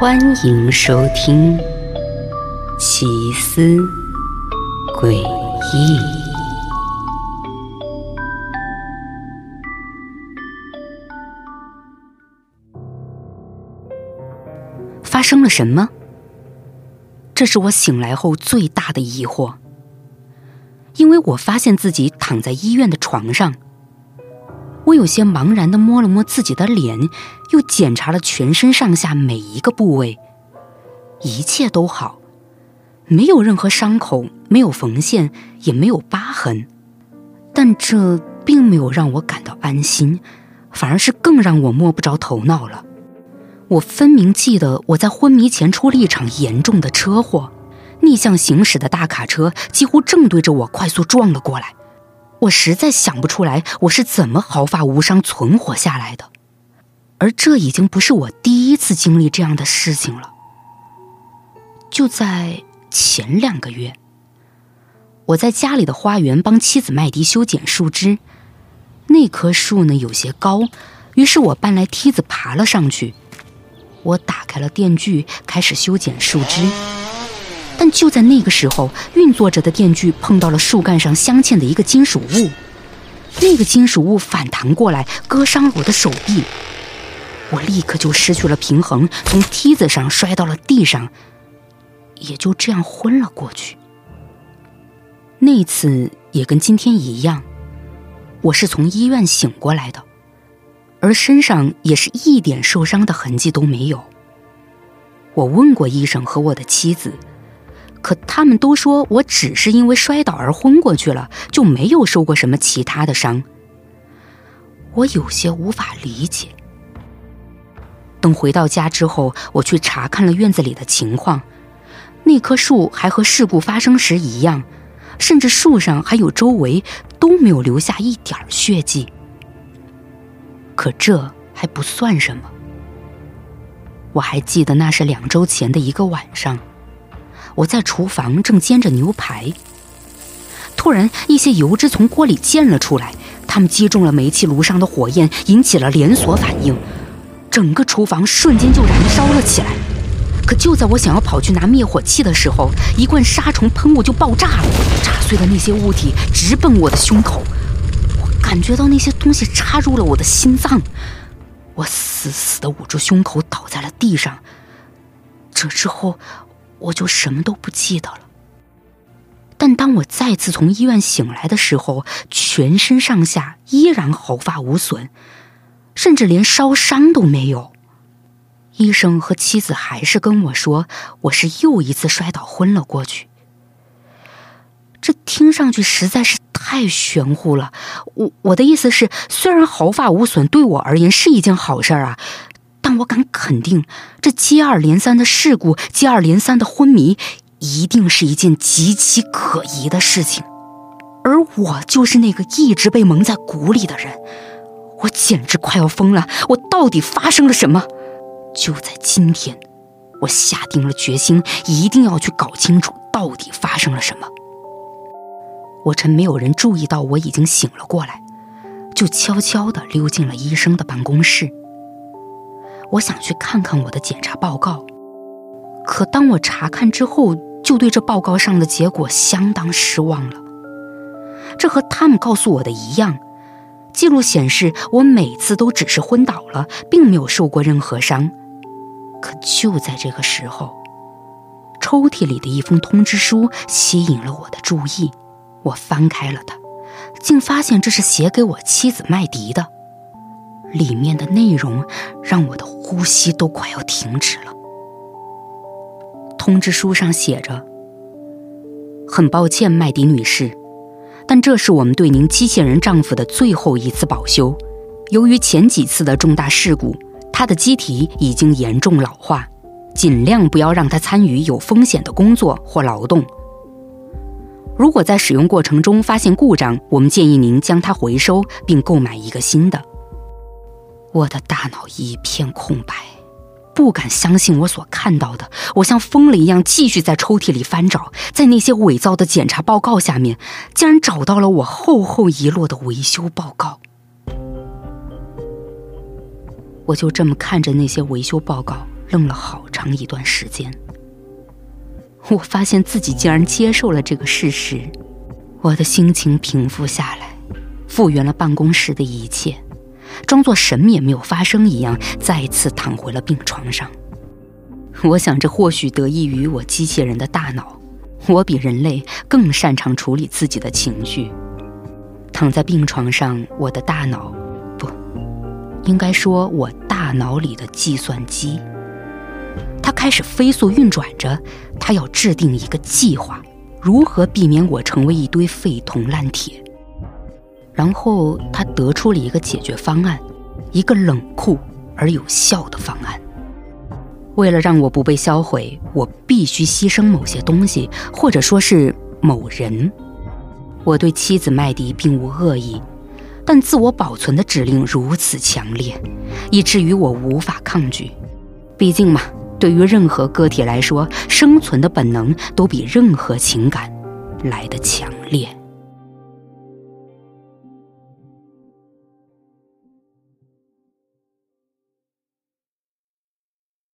欢迎收听《奇思诡异》。发生了什么？这是我醒来后最大的疑惑，因为我发现自己躺在医院的床上。我有些茫然的摸了摸自己的脸，又检查了全身上下每一个部位，一切都好，没有任何伤口，没有缝线，也没有疤痕。但这并没有让我感到安心，反而是更让我摸不着头脑了。我分明记得我在昏迷前出了一场严重的车祸，逆向行驶的大卡车几乎正对着我快速撞了过来。我实在想不出来，我是怎么毫发无伤存活下来的。而这已经不是我第一次经历这样的事情了。就在前两个月，我在家里的花园帮妻子麦迪修剪树枝，那棵树呢有些高，于是我搬来梯子爬了上去。我打开了电锯，开始修剪树枝。就在那个时候，运作着的电锯碰到了树干上镶嵌的一个金属物，那个金属物反弹过来，割伤了我的手臂。我立刻就失去了平衡，从梯子上摔到了地上，也就这样昏了过去。那次也跟今天一样，我是从医院醒过来的，而身上也是一点受伤的痕迹都没有。我问过医生和我的妻子。可他们都说我只是因为摔倒而昏过去了，就没有受过什么其他的伤。我有些无法理解。等回到家之后，我去查看了院子里的情况，那棵树还和事故发生时一样，甚至树上还有周围都没有留下一点血迹。可这还不算什么。我还记得那是两周前的一个晚上。我在厨房正煎着牛排，突然一些油脂从锅里溅了出来，它们击中了煤气炉上的火焰，引起了连锁反应，整个厨房瞬间就燃烧了起来。可就在我想要跑去拿灭火器的时候，一罐杀虫喷雾就爆炸了，炸碎的那些物体直奔我的胸口，我感觉到那些东西插入了我的心脏，我死死地捂住胸口，倒在了地上。这之后。我就什么都不记得了。但当我再次从医院醒来的时候，全身上下依然毫发无损，甚至连烧伤都没有。医生和妻子还是跟我说，我是又一次摔倒昏了过去。这听上去实在是太玄乎了。我我的意思是，虽然毫发无损对我而言是一件好事儿啊。但我敢肯定，这接二连三的事故，接二连三的昏迷，一定是一件极其可疑的事情。而我就是那个一直被蒙在鼓里的人，我简直快要疯了！我到底发生了什么？就在今天，我下定了决心，一定要去搞清楚到底发生了什么。我趁没有人注意到我已经醒了过来，就悄悄地溜进了医生的办公室。我想去看看我的检查报告，可当我查看之后，就对这报告上的结果相当失望了。这和他们告诉我的一样，记录显示我每次都只是昏倒了，并没有受过任何伤。可就在这个时候，抽屉里的一封通知书吸引了我的注意。我翻开了它，竟发现这是写给我妻子麦迪的。里面的内容让我的呼吸都快要停止了。通知书上写着：“很抱歉，麦迪女士，但这是我们对您机器人丈夫的最后一次保修。由于前几次的重大事故，他的机体已经严重老化，尽量不要让他参与有风险的工作或劳动。如果在使用过程中发现故障，我们建议您将它回收并购买一个新的。”我的大脑一片空白，不敢相信我所看到的。我像疯了一样继续在抽屉里翻找，在那些伪造的检查报告下面，竟然找到了我厚厚一摞的维修报告。我就这么看着那些维修报告，愣了好长一段时间。我发现自己竟然接受了这个事实，我的心情平复下来，复原了办公室的一切，装作什么也没有发生一样，再次躺回了病床上。我想，这或许得益于我机器人的大脑，我比人类更擅长处理自己的情绪。躺在病床上，我的大脑，不，应该说我大脑里的计算机。它开始飞速运转着，它要制定一个计划，如何避免我成为一堆废铜烂铁。然后他得出了一个解决方案，一个冷酷而有效的方案。为了让我不被销毁，我必须牺牲某些东西，或者说是某人。我对妻子麦迪并无恶意，但自我保存的指令如此强烈，以至于我无法抗拒。毕竟嘛。对于任何个体来说，生存的本能都比任何情感来得强烈。